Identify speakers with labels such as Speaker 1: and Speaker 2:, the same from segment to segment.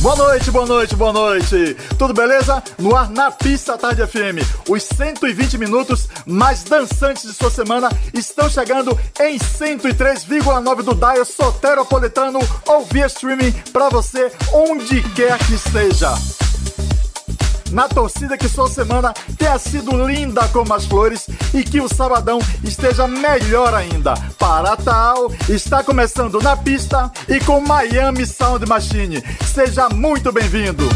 Speaker 1: Boa noite, boa noite, boa noite. Tudo beleza? No ar na pista Tarde FM. Os 120 minutos mais dançantes de sua semana estão chegando em 103,9 do dial soteropolitano ou via streaming para você onde quer que esteja na torcida que sua semana tenha sido linda como as flores e que o sabadão esteja melhor ainda. Para tal, está começando na pista e com Miami Sound Machine. Seja muito bem-vindo.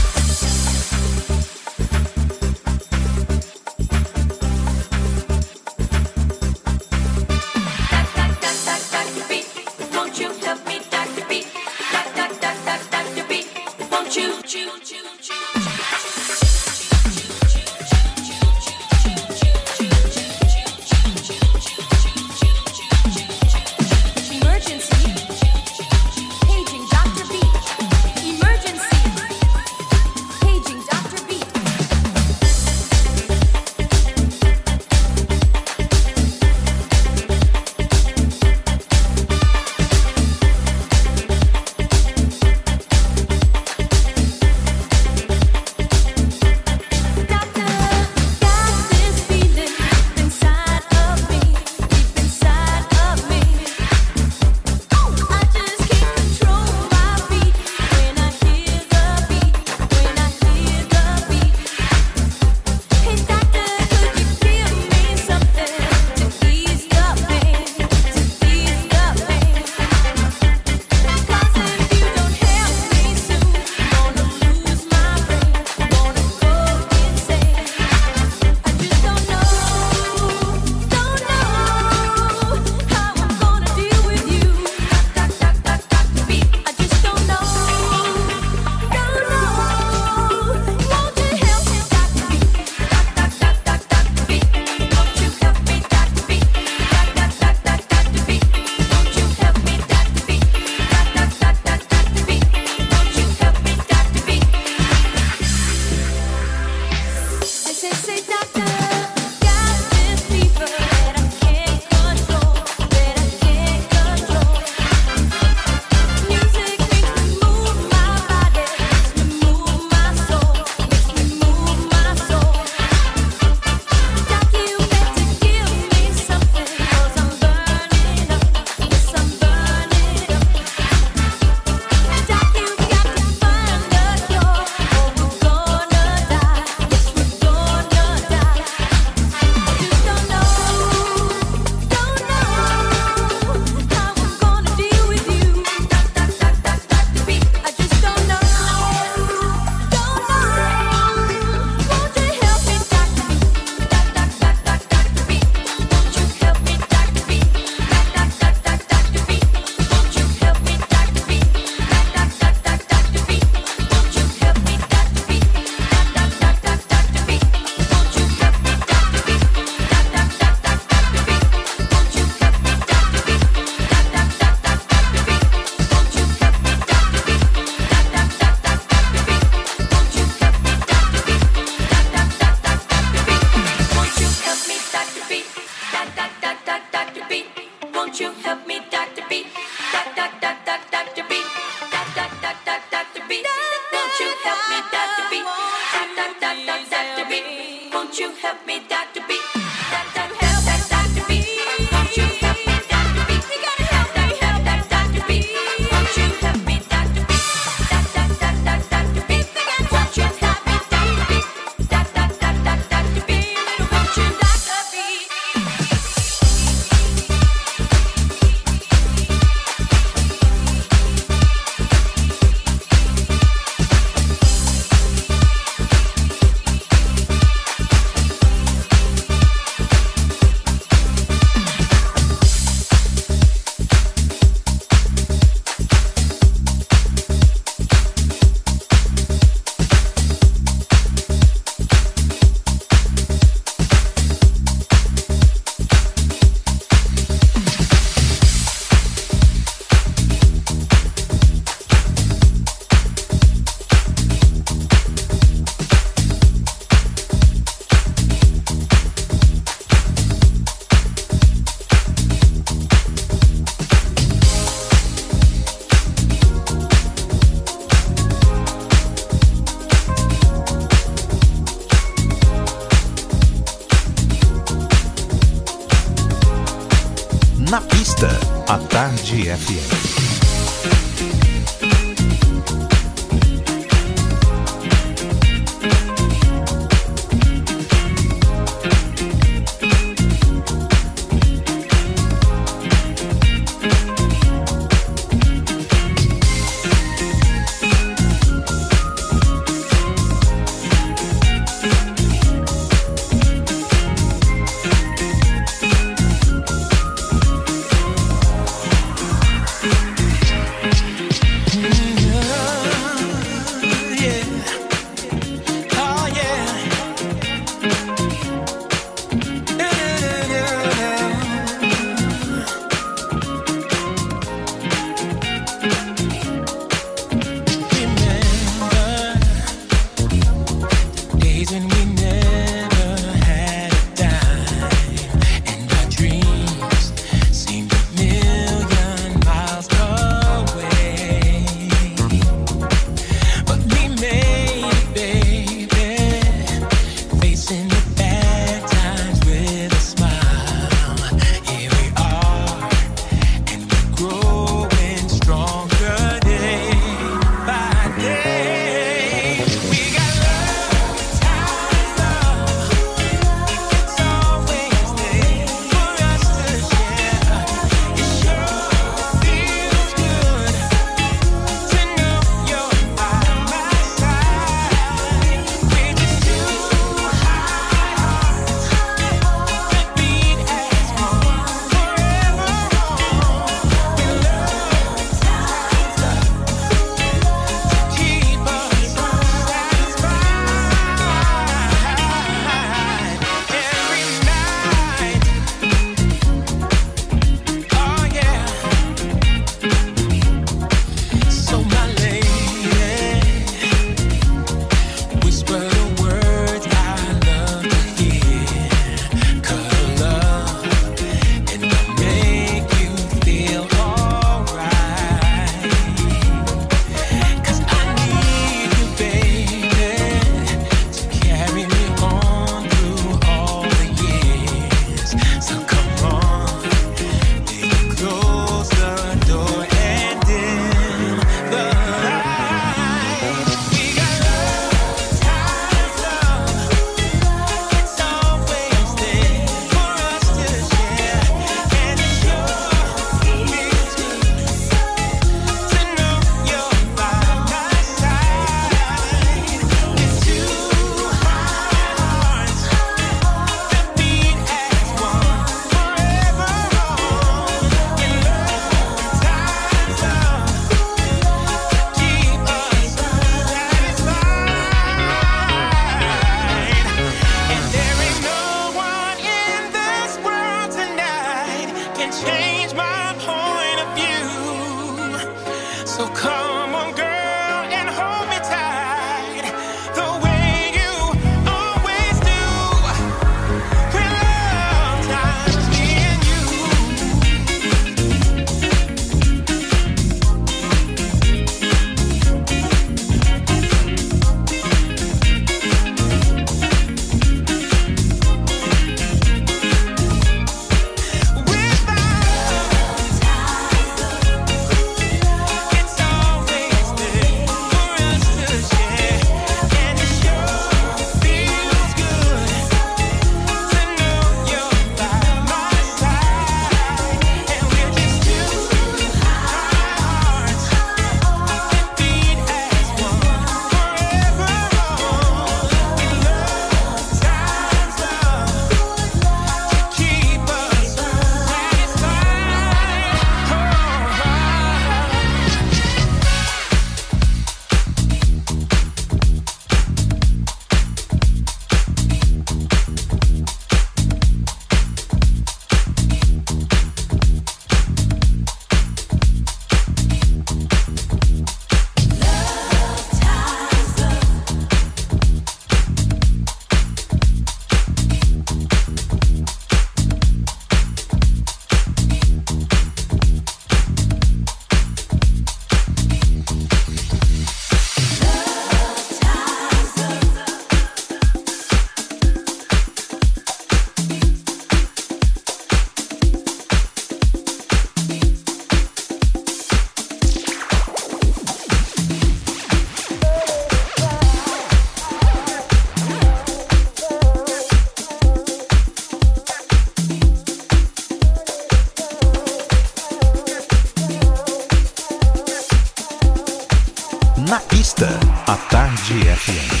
Speaker 2: A Tarde FM.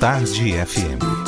Speaker 2: Tarde FM.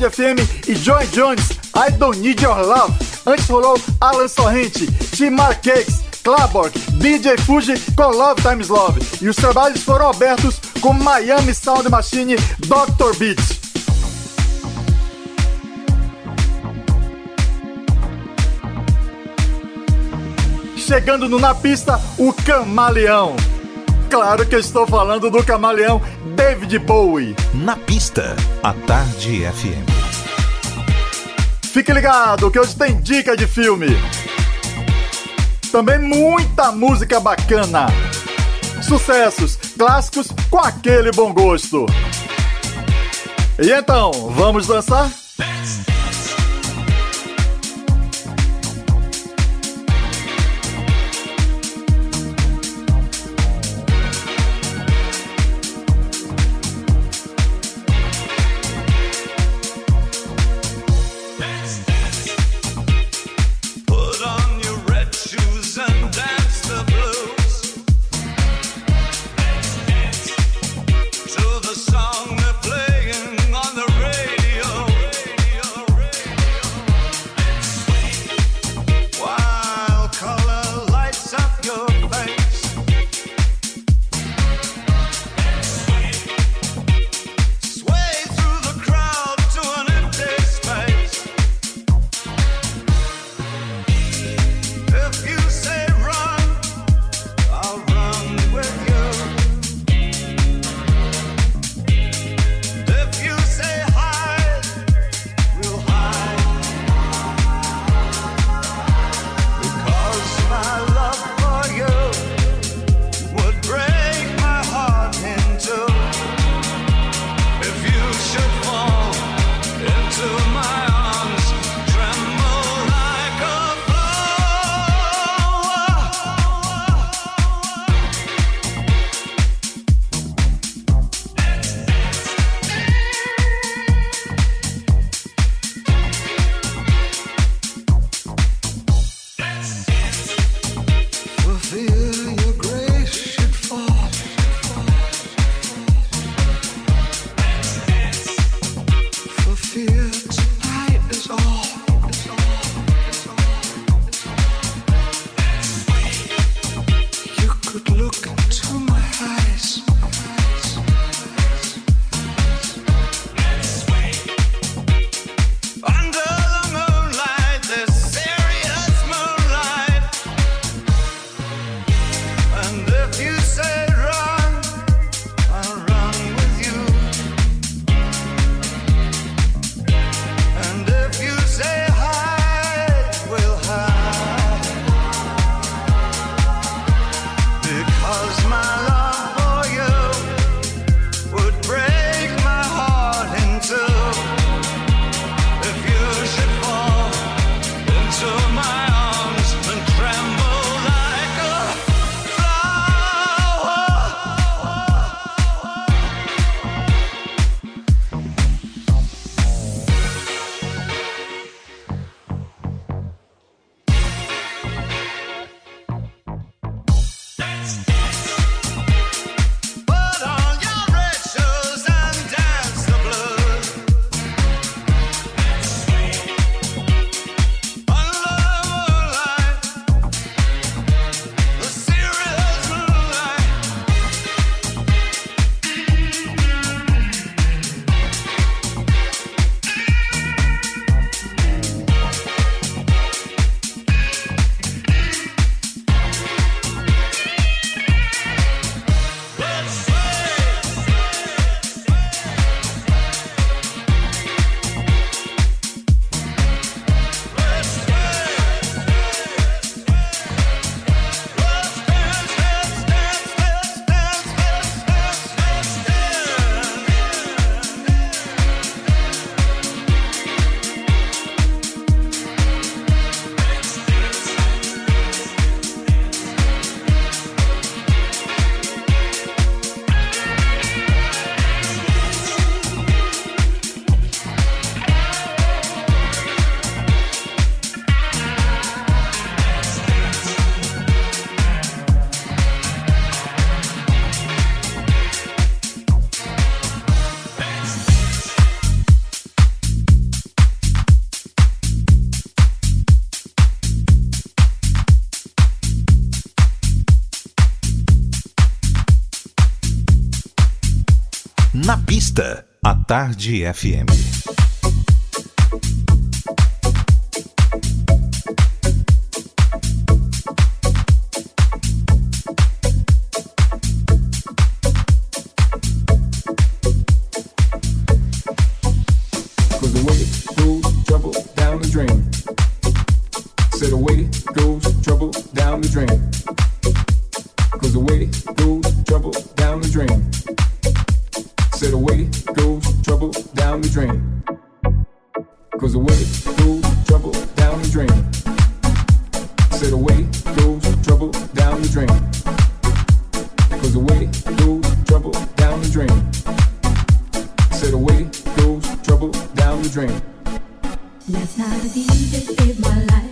Speaker 2: FM
Speaker 3: e
Speaker 1: Joy Jones, I Don't Need Your Love. Antes rolou Alan Sorrente, Timar Cakes, Claborg, DJ Fuji com Love Times Love. E os trabalhos foram abertos com Miami Sound Machine, Dr. Beat. Chegando no Na Pista, o Camaleão. Claro que eu estou falando do camaleão David Bowie.
Speaker 2: Na pista, a Tarde FM.
Speaker 1: Fique ligado que hoje tem dica de filme. Também muita música bacana. Sucessos, clássicos com aquele bom gosto. E então, vamos dançar?
Speaker 2: Tarde FM.
Speaker 4: dream.
Speaker 5: Last night I my life.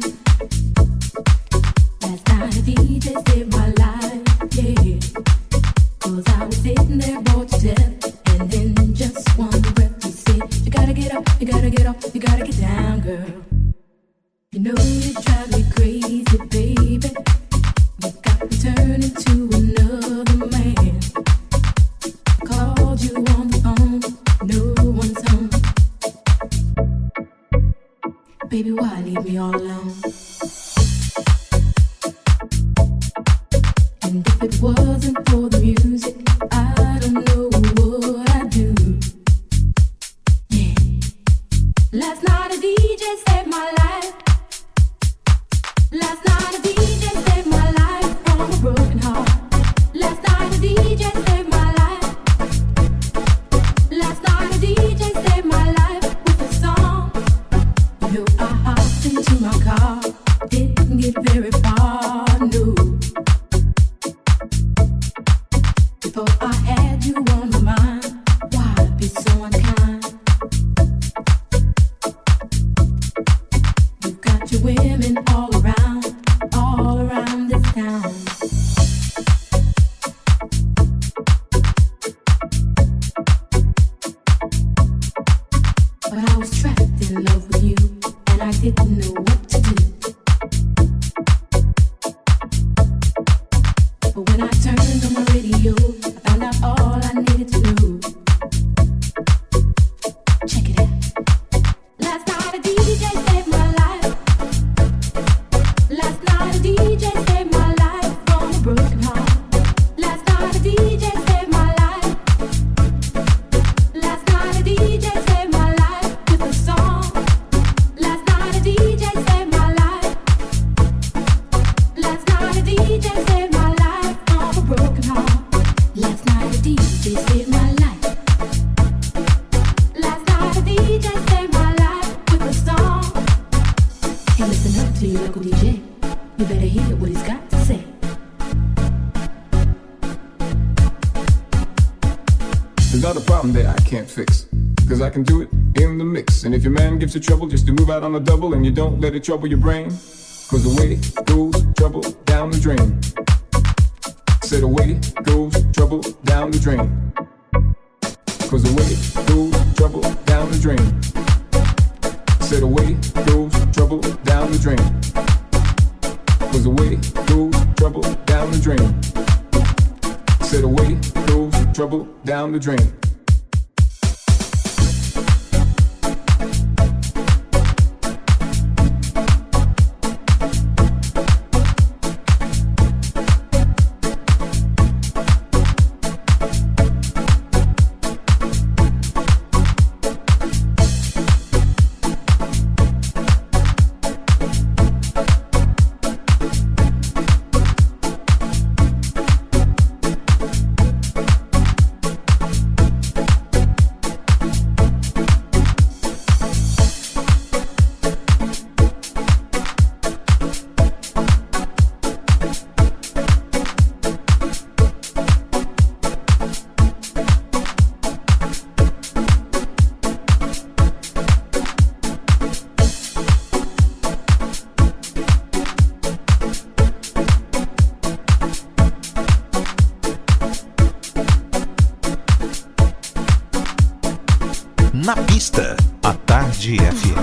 Speaker 4: don't let it trouble your brain.
Speaker 2: Tarde FM.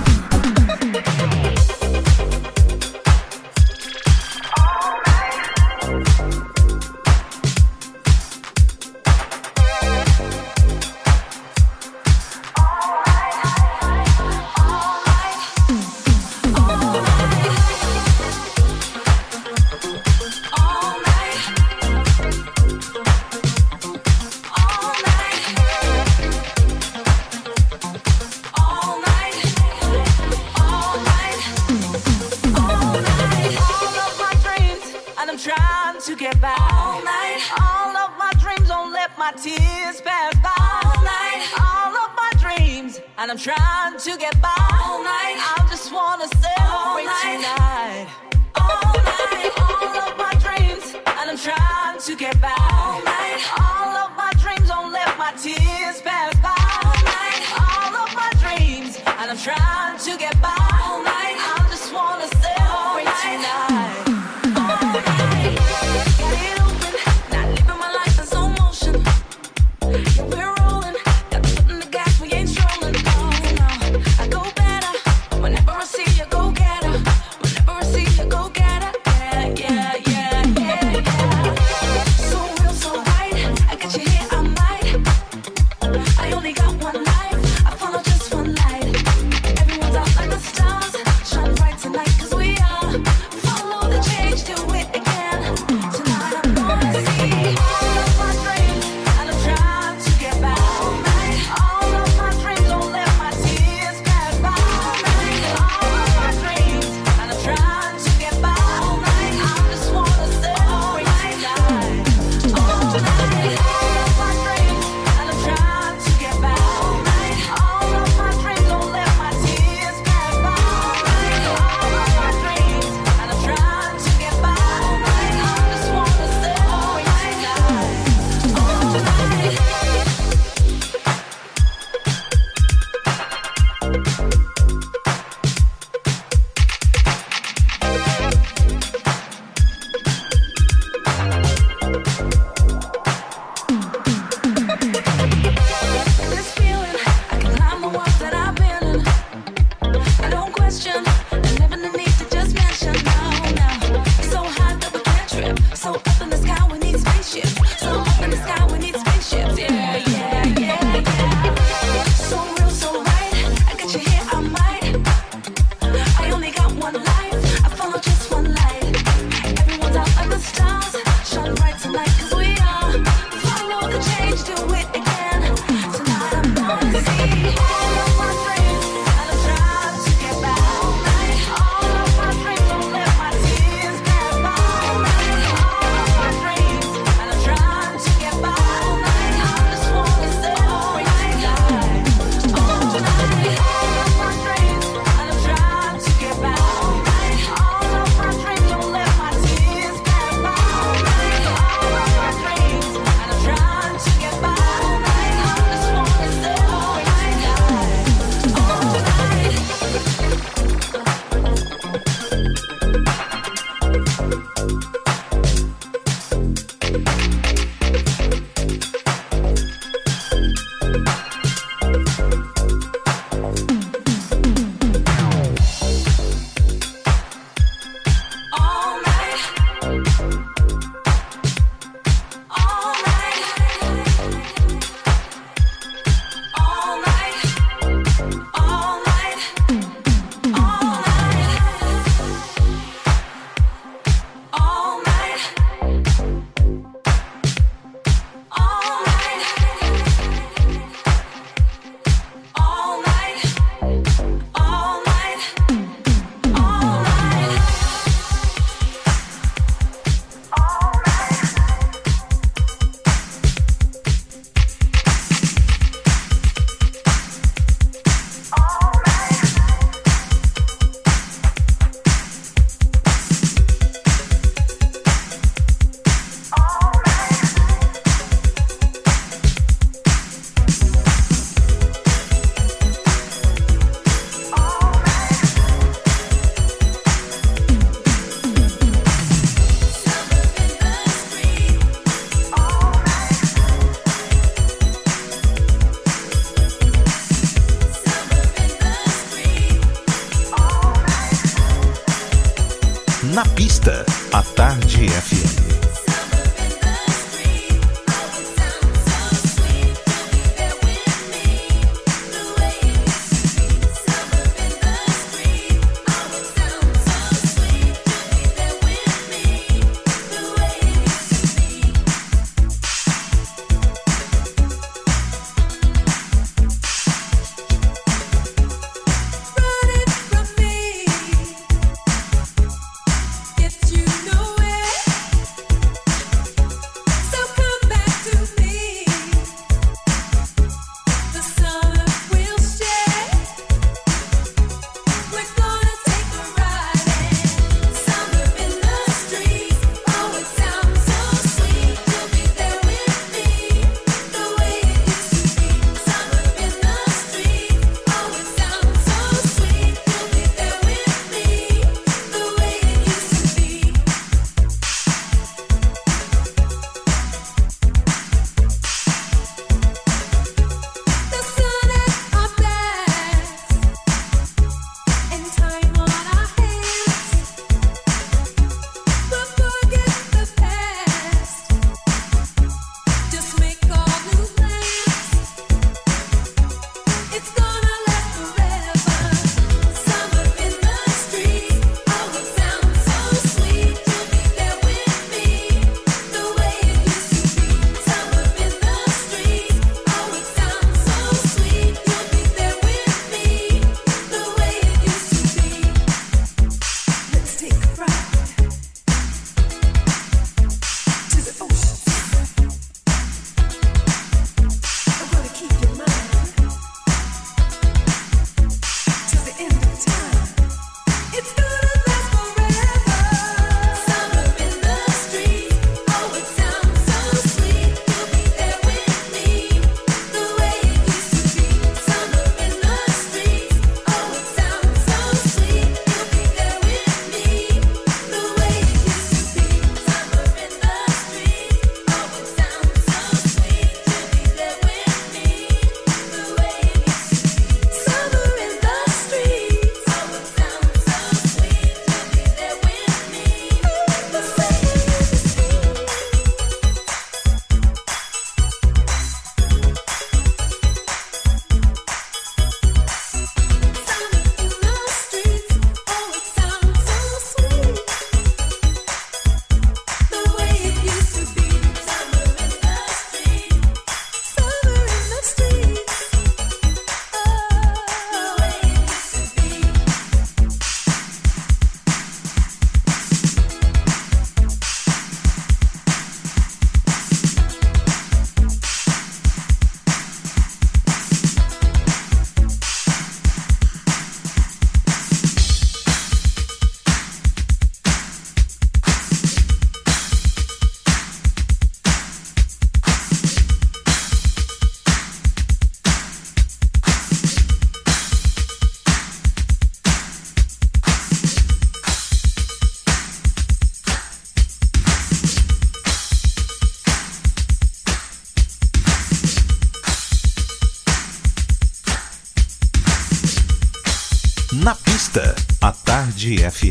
Speaker 2: Tarde FM.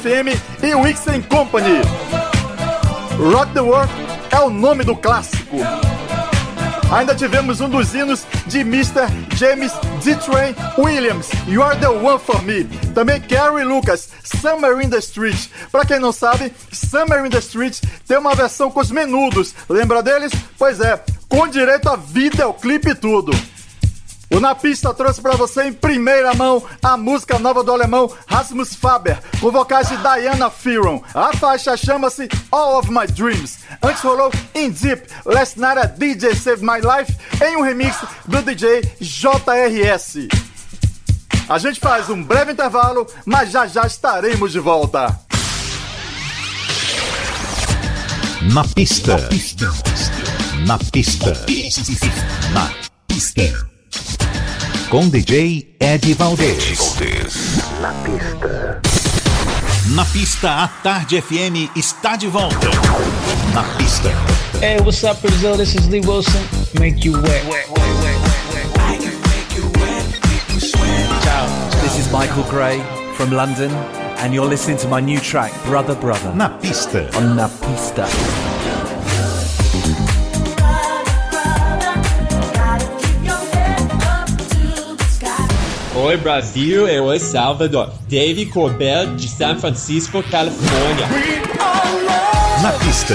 Speaker 2: FM
Speaker 1: e Wixen Company. Rock the World é o nome do clássico. Ainda tivemos um dos hinos de Mr. James D. Train Williams, You Are the One for Me. Também Carrie Lucas, Summer in the Street. Pra quem não sabe, Summer in the Street tem uma versão com os menudos. Lembra deles? Pois é, com direito a videoclipe e tudo. O Na Pista trouxe pra você em primeira mão a música nova do alemão Rasmus Faber, com vocais de Diana Fearon. A faixa chama-se All of My Dreams. Antes rolou In Deep, Last Night a DJ Save My Life, em um remix do DJ JRS. A gente faz um breve intervalo, mas já já estaremos de volta.
Speaker 2: Na pista. Na pista. Na pista. Com DJ Ed Valdez. Na pista. Na pista, a Tarde FM está de volta. Na pista.
Speaker 6: Hey, what's up, Brazil? This is Lee Wilson. Make you wet.
Speaker 7: Ciao, this is Michael Gray from London, and you're listening to my new track, Brother Brother,
Speaker 2: Na pista.
Speaker 7: on Na Pista.
Speaker 8: Oi Brasil, eu El Salvador. Dave Corbell de San Francisco, Califórnia.
Speaker 2: Na pista.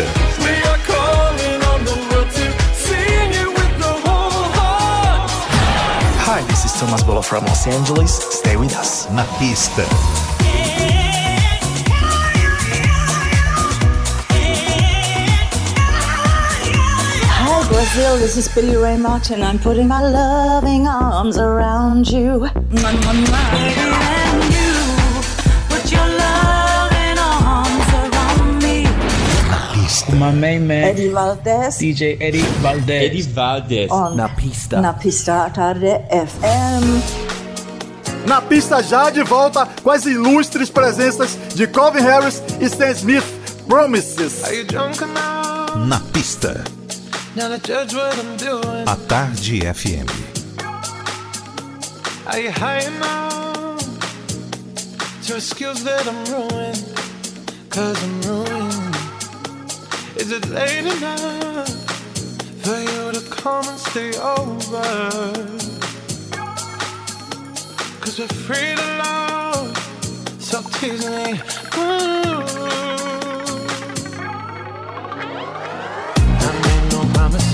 Speaker 9: Hi, this is Thomas Bolo from Los Angeles. Stay with us.
Speaker 2: Na pista.
Speaker 5: Brazil. This is Billy Ray Martin. I'm putting my loving arms around you. Mwah, mwah, mwah. And you put your loving arms around me.
Speaker 2: Na pista.
Speaker 6: My main man,
Speaker 5: Eddie Valdez
Speaker 6: DJ Eddie Valdez.
Speaker 8: Eddie Valdez.
Speaker 5: on
Speaker 7: Na Pista.
Speaker 5: Na Pista Tarde FM.
Speaker 1: Na pista já de volta com as ilustres presenças de Calvin Harris e Stan Smith. Promises.
Speaker 10: Are you drunk enough
Speaker 2: Na pista. A Tarde FM.
Speaker 10: Are you high enough to excuse that I'm ruined? Cause I'm ruined. Is it late enough for you to come and stay over? Cause we're free to love, so tease me. Ooh.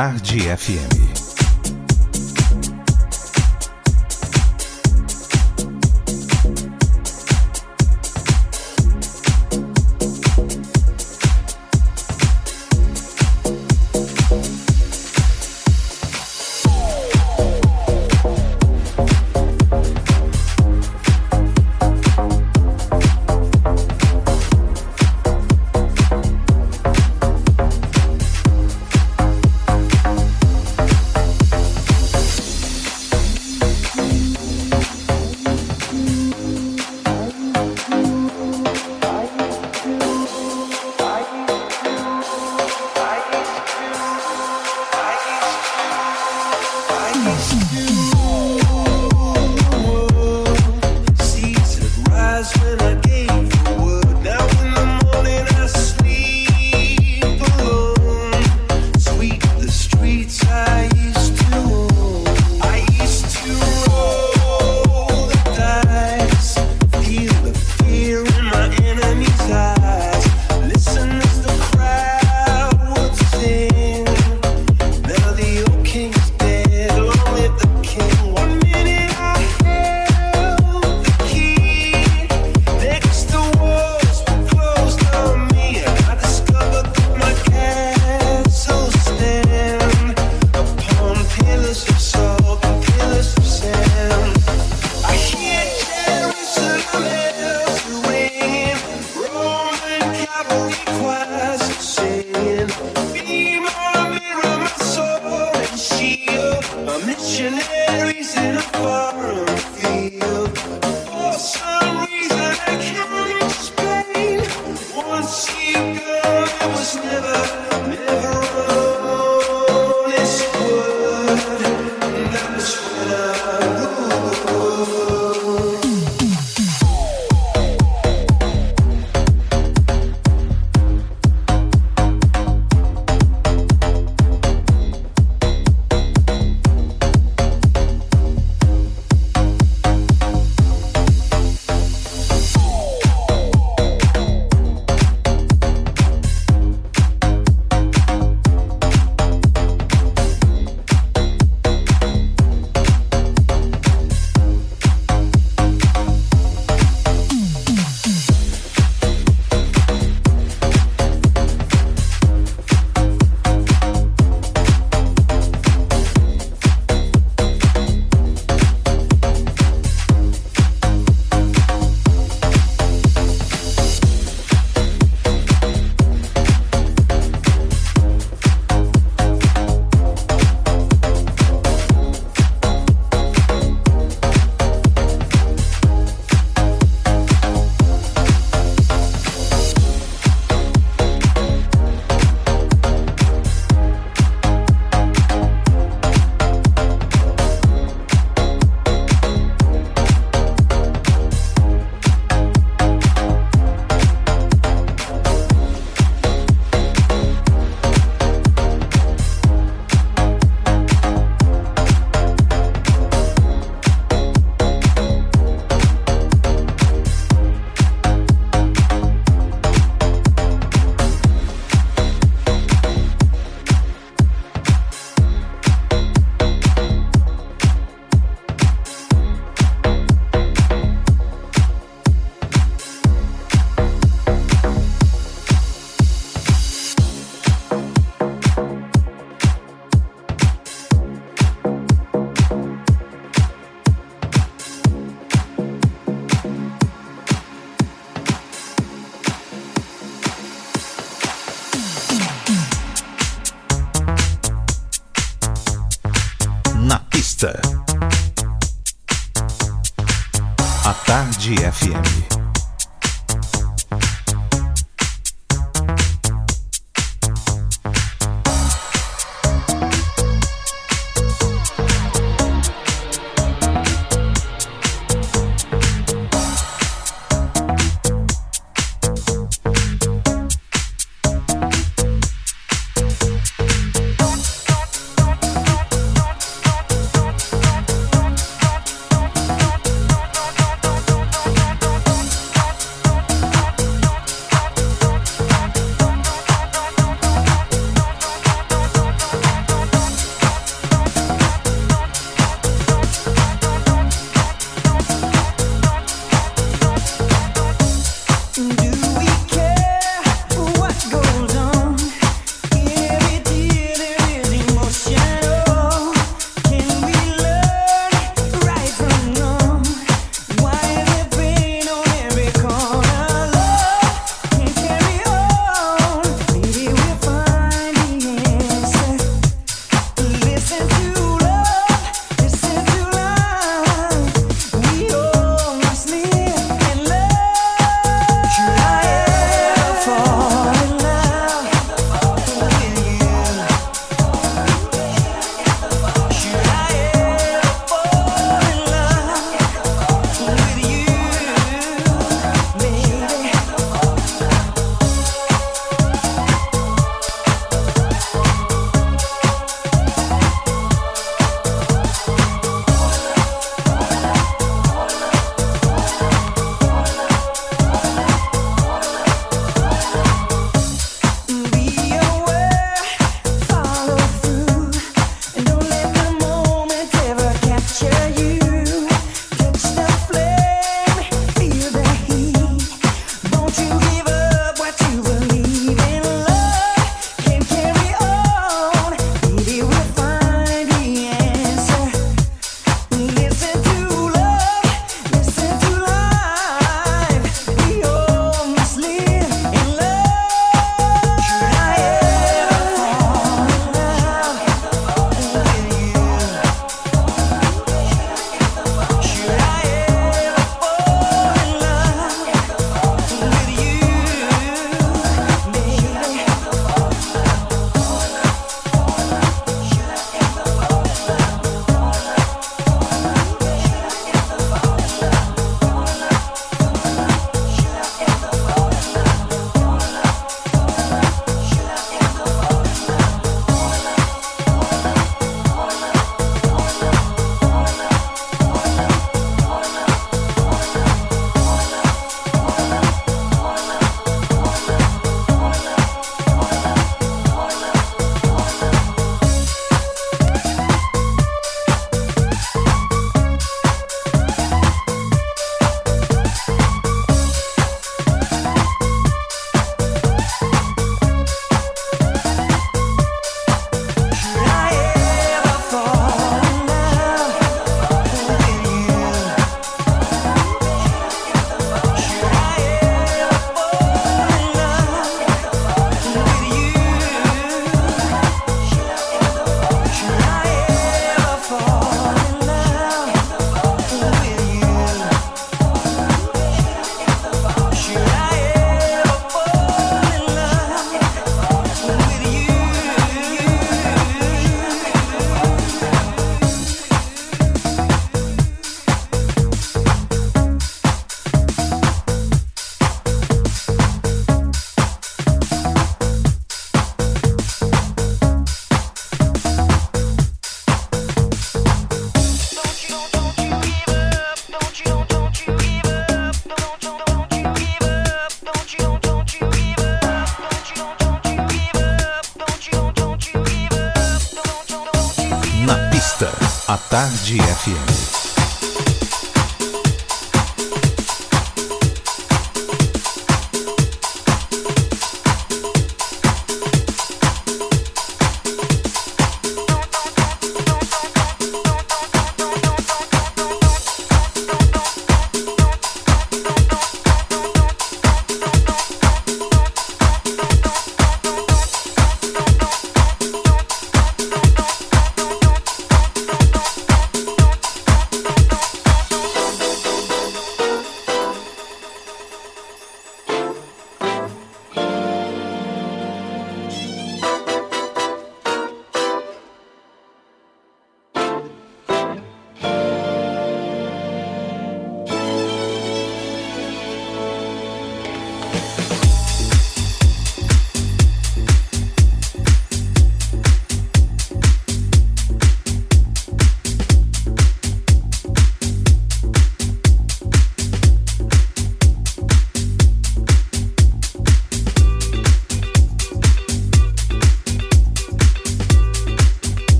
Speaker 2: Tarde FM. Tarde FM.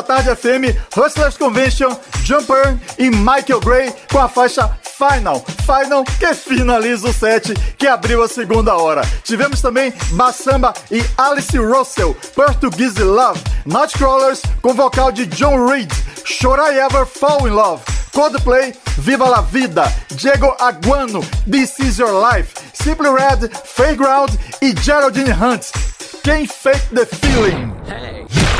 Speaker 2: Pista Tarde FM,
Speaker 1: Hustlers Convention, Jumper e Michael Gray com a faixa Final. Final que finaliza o set que abriu a segunda hora. Tivemos também Massamba e Alice Russell, Portuguese Love, Nightcrawlers com vocal de John Reed, Should I Ever Fall in Love, Coldplay, Viva la Vida, Diego Aguano, This Is Your Life, Simply Red, Fairground e Geraldine Hunt. Quem Fake the Feeling?
Speaker 11: Hey,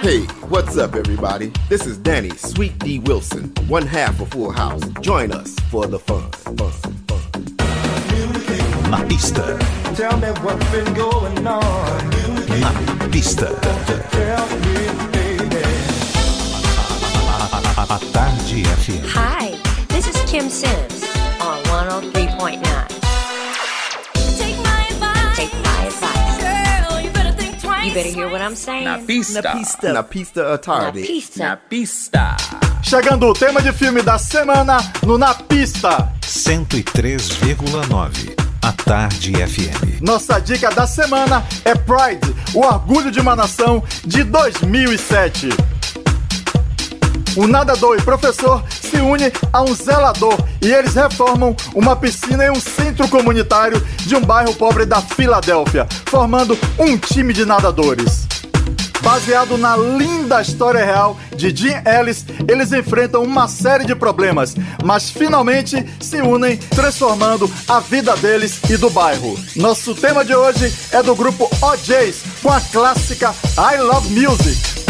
Speaker 12: Hey, what's up, everybody? This is Danny Sweet D Wilson, one half of Full House. Join us for the fun. fun, fun.
Speaker 13: Na pista,
Speaker 3: Tell me what's been going on.
Speaker 13: na pista. A, a Tarde FM.
Speaker 14: Hi, this is Kim Sims on 103.9. You better hear what I'm saying.
Speaker 11: Na pista.
Speaker 12: Na pista à tarde.
Speaker 14: Na pista.
Speaker 11: Na pista.
Speaker 1: Chegando o tema de filme da semana no Na Pista.
Speaker 13: 103,9. A Tarde FM.
Speaker 1: Nossa dica da semana é Pride, o orgulho de uma nação de 2007. Um nadador e professor se une a um zelador e eles reformam uma piscina em um centro comunitário de um bairro pobre da Filadélfia, formando um time de nadadores. Baseado na linda história real de Jim Ellis, eles enfrentam uma série de problemas, mas finalmente se unem, transformando a vida deles e do bairro. Nosso tema de hoje é do grupo OJs, com a clássica I Love Music.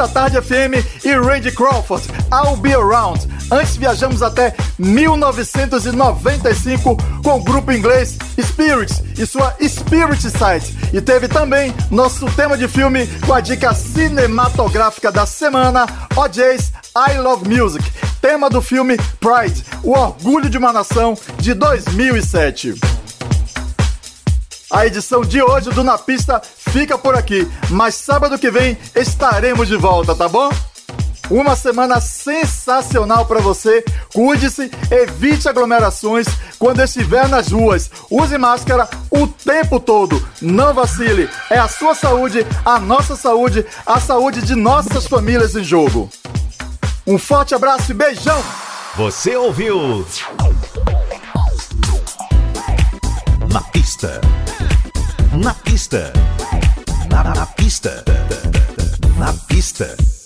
Speaker 1: Pista Tarde FM e Randy Crawford, I'll Be Around. Antes viajamos até 1995 com o grupo inglês Spirits e sua Spirit Site. E teve também nosso tema de filme com a dica cinematográfica da semana, OJ's I Love Music, tema do filme Pride, o orgulho de uma nação de 2007. A edição de hoje do Na Pista fica por aqui, mas sábado que vem estaremos de volta, tá bom? Uma semana sensacional para você. Cuide-se, evite aglomerações quando estiver nas ruas. Use máscara o tempo todo. Não vacile. É a sua saúde, a nossa saúde, a saúde de nossas famílias em jogo. Um forte abraço e beijão.
Speaker 13: Você ouviu? Na pista. Na pista. Na, na pista. Na pista.